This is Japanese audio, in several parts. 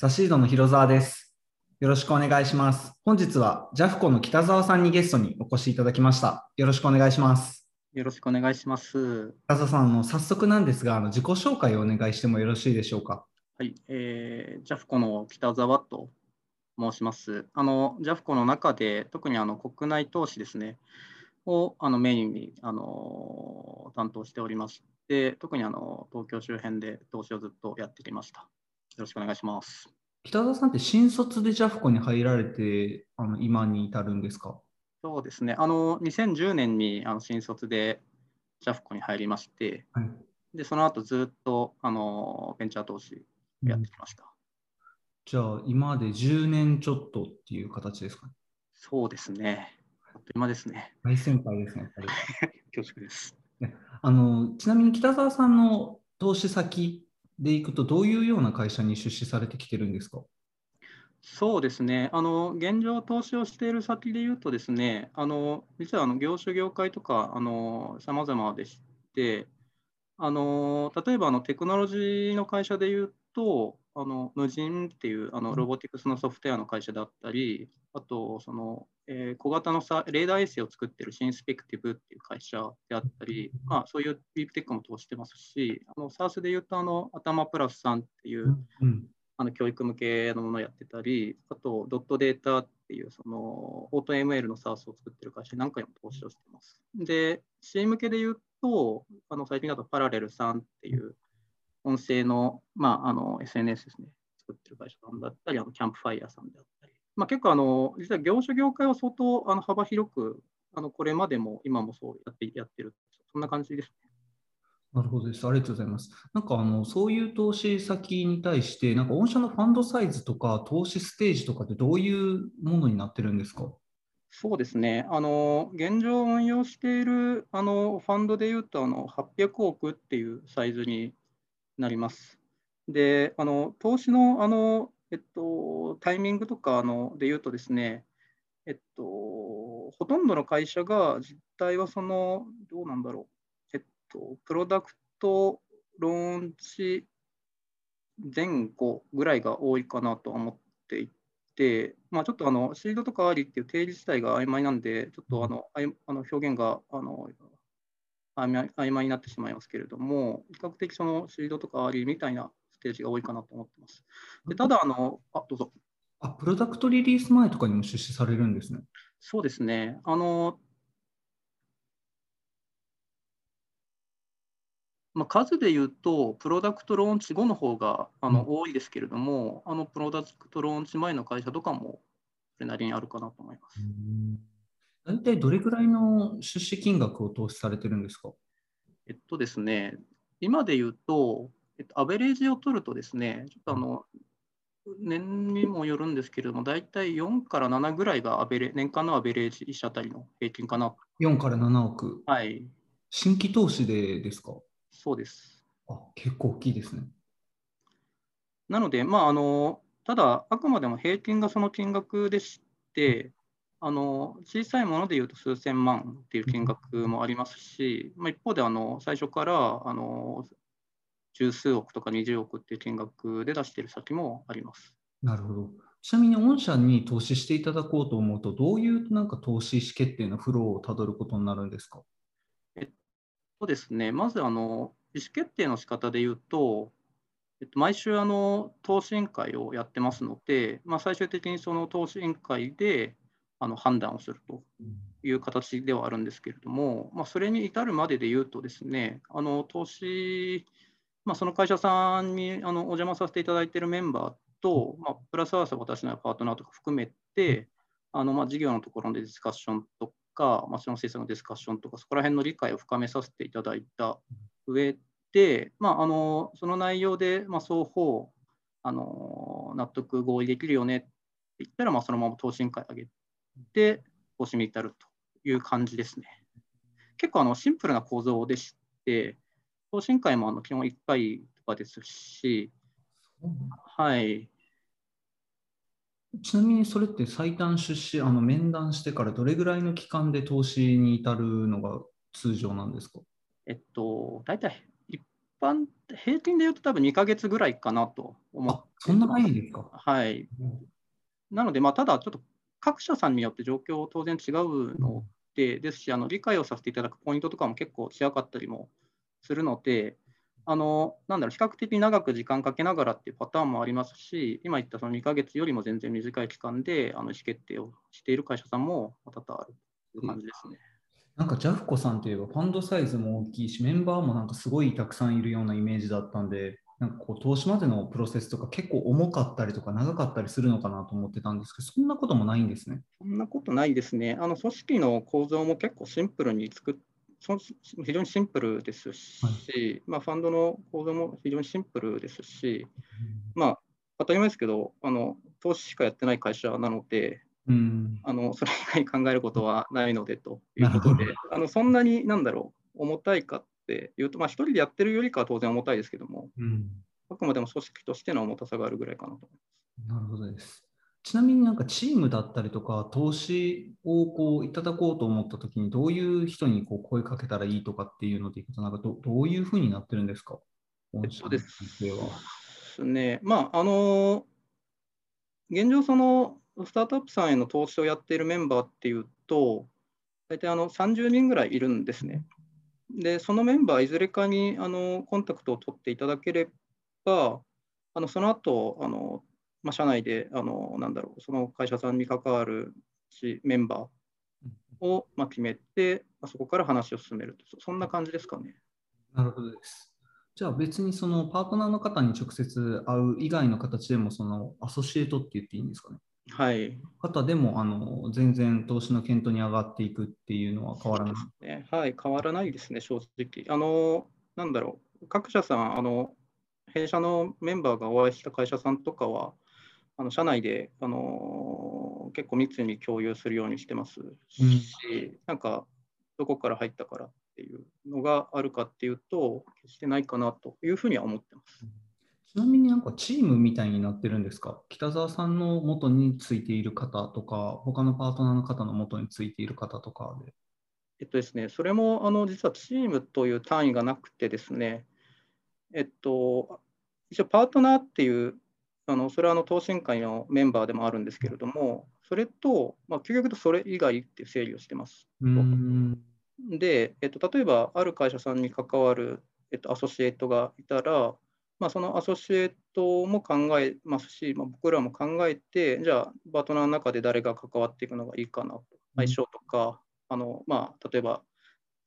ザシードの広澤です。よろしくお願いします。本日はジャフコの北澤さんにゲストにお越しいただきました。よろしくお願いします。よろしくお願いします。北澤さん、あの早速なんですが、あの自己紹介をお願いしてもよろしいでしょうか？はい、えー、ジャフコの北澤と申します。あの、ジャフコの中で、特にあの国内投資ですね、をあのメインにあの担当しておりまして、特にあの東京周辺で投資をずっとやってきました。よろしくお願いします。北澤さんって新卒でジャフコに入られて、あの今に至るんですか？そうですね、あの2010年にあの新卒でジャフコに入りまして、はいでその後ずっとあのベンチャー投資やってきました。じゃあ、今まで10年ちょっとっていう形ですか？ね。そうですね。あっという間ですね。大先輩ですね。恐縮です。あのちなみに北澤さんの投資先でいくと、どういうような会社に出資されてきてるんですか？そうですね。あの現状投資をしている先で言うとですね、あの実はあの業種業界とかあの様々でして、あの例えばあのテクノロジーの会社で言うと、あの無人っていうあのロボティクスのソフトウェアの会社だったり、あとその、えー小型のさレーダー衛星を作っているシンスペクティブっていう会社であったり、まあ、そういうディープテックも投資してますし、あの SARS で言うとあの頭プラスさんっていう、うんあの教育向けのものをやってたり、あとドットデータっていうそのオート ML の SARS を作ってる会社に何回も投資をしてます。で、C 向けで言うと、あの最近だとパラレルさんっていう音声の,、まあ、あの SNS ですね、作ってる会社さんだったり、あのキャンプファイヤーさんであったり、まあ、結構あの、実は業種業界は相当あの幅広く、あのこれまでも今もそうやってやってる、そんな感じですね。なるほどです。ありがとうございます。なんかあの、そういう投資先に対して、なんか御社のファンドサイズとか投資ステージとかってどういうものになってるんですか？そうですね、あの現状運用しているあのファンドでいうとあの800億っていうサイズになります。で、あの投資のあの、えっと、タイミングとかあのでいうとですね、えっと、ほとんどの会社が実態はその、どうなんだろう、えっと、プロダクトローンチ前後ぐらいが多いかなと思っていて、まあ、ちょっとあのシードとかありっていう定義自体が曖昧なんで、ちょっとあのあいあの表現があの曖昧曖昧になってしまいますけれども、比較的そのシードとかありみたいなステージが多いかなと思ってます。でただあの、あ、どうぞ。あ、プロダクトリリース前とかにも出資されるんですね。そうですね。あの、まあ、数で言うと、プロダクトローンチ後の方があの、多いですけれども、あのプロダクトローンチ前の会社とかもそれなりにあるかなと思います。大体どれぐらいの出資金額を投資されてるんですか？えっとですね、今で言うと、えっと、アベレージを取るとですね、ちょっとあの、年にもよるんですけれども、大体4から7ぐらいがアベレ年間のアベレージ1社あたりの平均かな。4から7億。はい、新規投資でですか？そうです。あ、結構大きいですね。なので、まあ、あのただ、あくまでも平均がその金額でして、あの小さいものでいうと数千万っていう金額もありますし、まあ、一方であの最初からあの十数億とか20億っていう金額で出している先もあります。なるほど。ちなみに御社に投資していただこうと思うと、どういうなんか投資意思決定のフローをたどることになるんですか？そうですね、まずあの意思決定の仕方で言うと、えっと、毎週あの投資委員会をやってますので、まあ、最終的にその投資委員会であの判断をするという形ではあるんですけれども、まあ、それに至るまでで言うとですね、あの投資、まあ、その会社さんにあのお邪魔させていただいているメンバーと、まあ、プラスアワース私のパートナーとか含めて、あのまあ事業のところでディスカッションとか、まあ、その政策のディスカッションとか、そこら辺の理解を深めさせていただいた上で、まあ、あのその内容で、まあ、双方あの納得合意できるよねって言ったら、まあ、そのまま投資委員会上げて、投資に至るという感じですね。結構あのシンプルな構造でして、投資委員会もあの基本1回とかですし、はい、ちなみにそれって最短出資、あの面談してからどれぐらいの期間で投資に至るのが通常なんですか？えっと、大体1般、平均で言うと多分2ヶ月ぐらいかなと思ってそんな早いんですか？はい。なので、まあ、ただちょっと各社さんによって状況当然違うので、ですし、あの理解をさせていただくポイントとかも結構違かったりもするので、あのなんだろう、比較的長く時間かけながらっていうパターンもありますし、今言ったその2ヶ月よりも全然短い期間であの意思決定をしている会社さんも多々あるという感じですね。なんかジャフコさんといえばファンドサイズも大きいし、メンバーもなんかすごいたくさんいるようなイメージだったんで、なんかこう投資までのプロセスとか結構重かったりとか長かったりするのかなと思ってたんですけど、そんなこともないんですね。そんなことないですね。あの組織の構造も結構シンプルに作っ非常にシンプルですし、はい、まあ、ファンドの構造も非常にシンプルですし、まあ、当たり前ですけどあの、投資しかやってない会社なので、うん、あのそれ以外考えることはないのでということで、あのそんなになんだろう、重たいかっていうと、まあ、1人でやってるよりかは当然重たいですけども、うん、あくまでも組織としての重たさがあるぐらいかなと思います。なるほどです。ちなみになんかチームだったりとか、投資をこういただこうと思ったときに、どういう人にこう声かけたらいいとかっていうのでいくと、なんかどどういうふうになってるんですか、えっとですね、まあ、あの、現状、そのスタートアップさんへの投資をやっているメンバーっていうと、大体あの30人ぐらいいるんですね。で、そのメンバー、いずれかにあのコンタクトを取っていただければ、あのその後あのまあ、社内であのなんだろうその会社さんに関わるメンバーを、まあ、決めて、まあ、そこから話を進めると、そんな感じですかね。なるほどです。じゃあ別にそのパートナーの方に直接会う以外の形でもそのアソシエイトって言っていいんですかね。はい。方でもあの全然投資の検討に上がっていくっていうのは変わらない、ね、はい、変わらないですね、正直。あの、なんだろう、各社さん、あの、弊社のメンバーがお会いした会社さんとかは、あの社内で、あの結構密に共有するようにしてますし、うん、なんかどこから入ったからっていうのがあるかっていうと、決してないかなというふうには思ってます。ちなみになんかチームみたいになってるんですか？北澤さんの元についている方とか、他のパートナーの方の元についている方とかで。えっとですね、それもあの実はチームという単位がなくてですね、えっと、一応パートナーっていうあのそれはあの等身会のメンバーでもあるんですけれども、それと、まあ、究極とそれ以外っていう整理をしてます。で、えっと、例えば、ある会社さんに関わる、えっと、アソシエイトがいたら、まあ、そのアソシエイトも考えますし、まあ、僕らも考えて、じゃあ、パートナーの中で誰が関わっていくのがいいかなと、相性とか、あのまあ、例えば、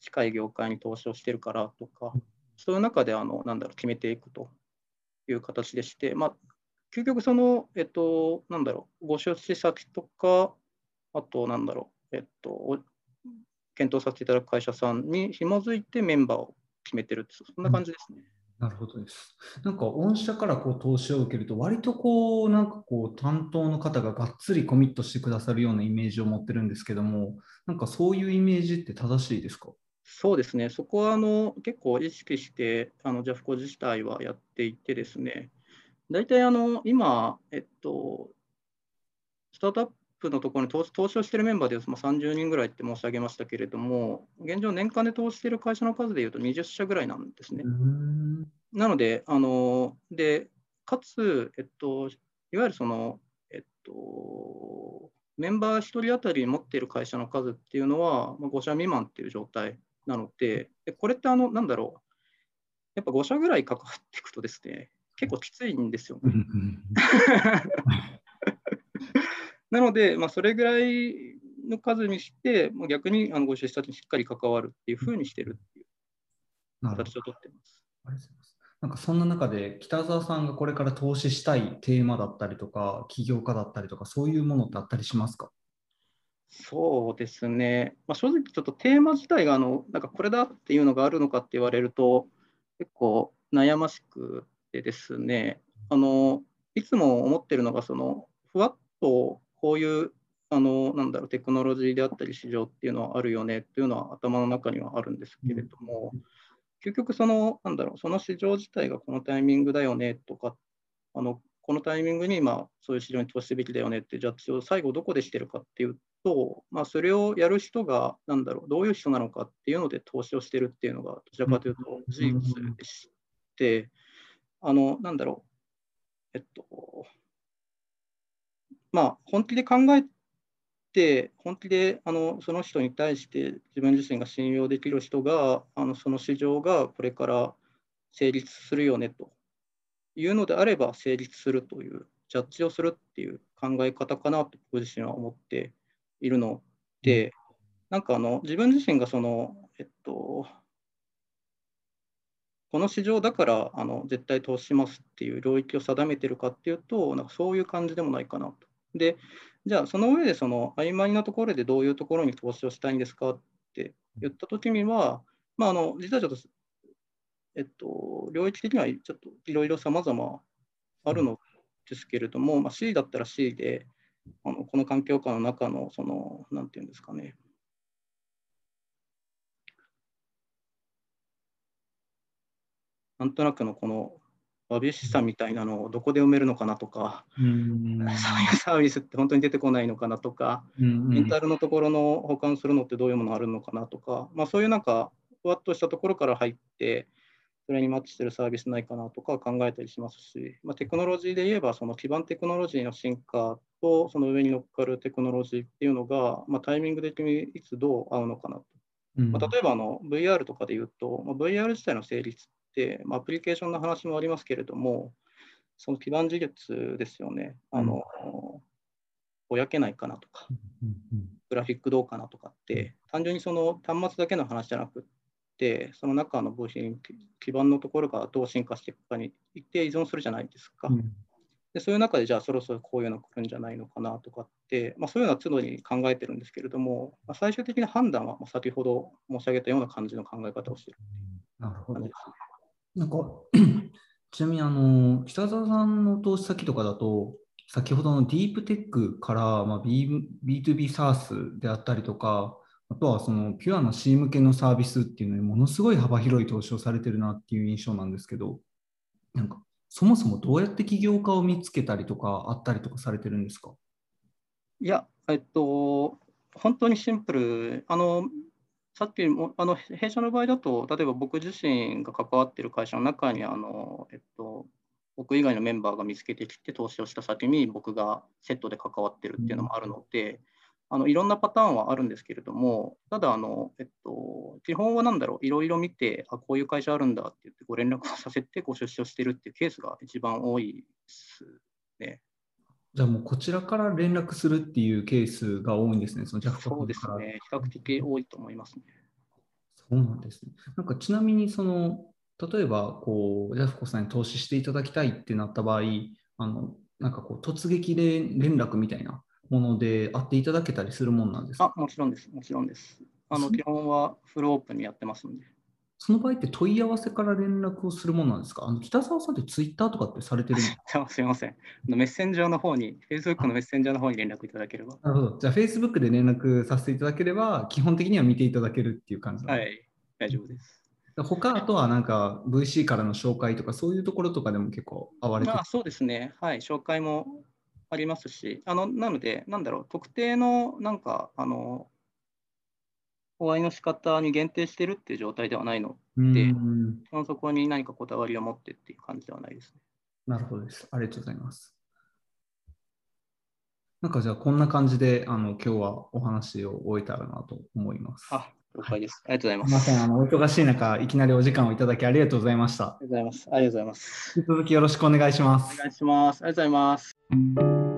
近い業界に投資をしてるからとか、そういう中であのなんだろう決めていくという形でして、まあ、究極その、えっと、なんだろう、ご出資先とか、あと、なんだろう、えっと、検討させていただく会社さんに紐づいてメンバーを決めてるって、そんな感じですね。なるほどです。なんか、御社からこう投資を受けると、割とこう、なんかこう、担当の方ががっつりコミットしてくださるようなイメージを持ってるんですけども、なんかそういうイメージって正しいですか？そうですね、そこはあの結構意識して、あのジャフコ自体はやっていてですね、大体あの今、えっと、スタートアップのところに投投資をしているメンバーでまあ、30人ぐらいって申し上げましたけれども、現状、年間で投資している会社の数でいうと20社ぐらいなんですね。なので、あのでかつ、えっと、いわゆるその、えっと、メンバー1人当たり持っている会社の数っていうのは、まあ、5社未満っていう状態なので、でこれってあの、なんだろう、やっぱ5社ぐらい関わっていくとですね、結構きついんですよ、ね。なので、まあ、それぐらいの数にして、もう逆にあのご出社にしっかり関わるっていうふうにしてるっていう形をとってます。ありがとうございます。なんかそんな中で北澤さんがこれから投資したいテーマだったりとか起業家だったりとかそういうものってあったりしますか？そうですね、まあ、正直ちょっとテーマ自体があのなんかこれだっていうのがあるのかって言われると結構悩ましくでですね、あのいつも思ってるのが、そのふわっとこういうあのなんだろうテクノロジーであったり市場っていうのはあるよねっていうのは頭の中にはあるんですけれども、究極そのなんだろうその市場自体がこのタイミングだよねとかあのこのタイミングに今そういう市場に投資すべきだよねってジャッジを最後どこでしてるかっていうと、まあ、それをやる人がなんだろうどういう人なのかっていうので投資をしてるっていうのがどちらかというと事実でして、あの、なんだろう、えっと、まあ、本気で考えて、本気であのその人に対して自分自身が信用できる人が、あのその市場がこれから成立するよねと。いうのであれば、成立するという、ジャッジをするっていう考え方かなと僕自身は思っているので、なんかあの自分自身がその、えっと、この市場だからあの絶対投資しますっていう領域を定めてるかっていうと、なんかそういう感じでもないかなと。で、じゃあその上でその曖昧なところでどういうところに投資をしたいんですかって言ったときには、まあ、あの実はちょっと、えっと、領域的にはちょっといろいろさまざまあるのですけれども、まあ、C だったら C で、あのこの環境下の中の、その、なんていうんですかね、なんとなくのこのわびしさみたいなのをどこで埋めるのかなとか、そういうサービスって本当に出てこないのかなとか、メンタルのところの保管するのってどういうものあるのかなとか、まあ、そういうなんか、ふわっとしたところから入って、それにマッチしてるサービスないかなとか考えたりしますし、まあ、テクノロジーで言えば、その基盤テクノロジーの進化と、その上に乗っかるテクノロジーっていうのが、まあ、タイミング的にいつどう合うのかなと。まあ、例えばあの VR とかで言うと、まあ、VR 自体の成立、まあ、アプリケーションの話もありますけれども、その基盤事業ですよね。あの、ぼやけないかなとか、グラフィックどうかなとかって、単純にその端末だけの話じゃなくて、その中の部品、基盤のところがどう進化していくかに一定依存するじゃないですか。でそういう中で、じゃあそろそろこういうの来るんじゃないのかなとかって、まあ、そういうのは都度に考えてるんですけれども、まあ、最終的な判断は先ほど申し上げたような感じの考え方をしている、なるほど。なんか ちなみにあの北澤さんの投資先とかだと、先ほどのディープテックから、まあ、B2B サースであったりとか、あとはそのピュアな C 向けのサービスっていうのにものすごい幅広い投資をされてるなっていう印象なんですけど、なんかそもそもどうやって起業家を見つけたりとかあったりとかされてるんですか？いや、えっと、本当にシンプル。あのさっきもあの弊社の場合だと、例えば僕自身が関わってる会社の中にあの、えっと、僕以外のメンバーが見つけてきて投資をした先に僕がセットで関わってるっていうのもあるので、あのいろんなパターンはあるんですけれども、ただあの、えっと、基本は何だろう、いろいろ見て、あこういう会社あるんだって言ってご連絡をさせてご出資をしてるっていうケースが一番多いですね。じゃあもうこちらから連絡するっていうケースが多いんですね、そのジャフそうですね、比較的多いと思いますね。そうなんですね。なんかちなみにその、例えばこう、ジャフコさんに投資していただきたいってなった場合、あのなんかこう突撃で連絡みたいなもので会っていただけたりするもんなんですか？あもちろんです、もちろんです。あの基本はフルオープンにやってますんで。その場合って問い合わせから連絡をするものなんですか？あの北澤さんってツイッターとかってされてるんで すかすみません。メッセンジャーの方に、Facebook のメッセンジャーの方に連絡いただければ。なるほど。じゃあ Facebook で連絡させていただければ、基本的には見ていただけるっていう感じはい、大丈夫です。他あとはなんか VC からの紹介とかそういうところとかでも結構会われてまあ、そうですね。はい、紹介もありますし、あのなので、なんだろう、特定のなんか、あの、お会いの仕方に限定してるっていう状態ではないので、そこに何かこだわりを持ってっていう感じではないですね。なるほどです。ありがとうございます。なんかじゃあこんな感じであの今日はお話を終えたらなと思います。あ、了解です。ありがとうございます。すみません、あのお忙しい中、いきなりお時間をいただきありがとうございました。ありがとうございます。ありがとうございます。引き続きよろしくお願いします。お願いします。ありがとうございます。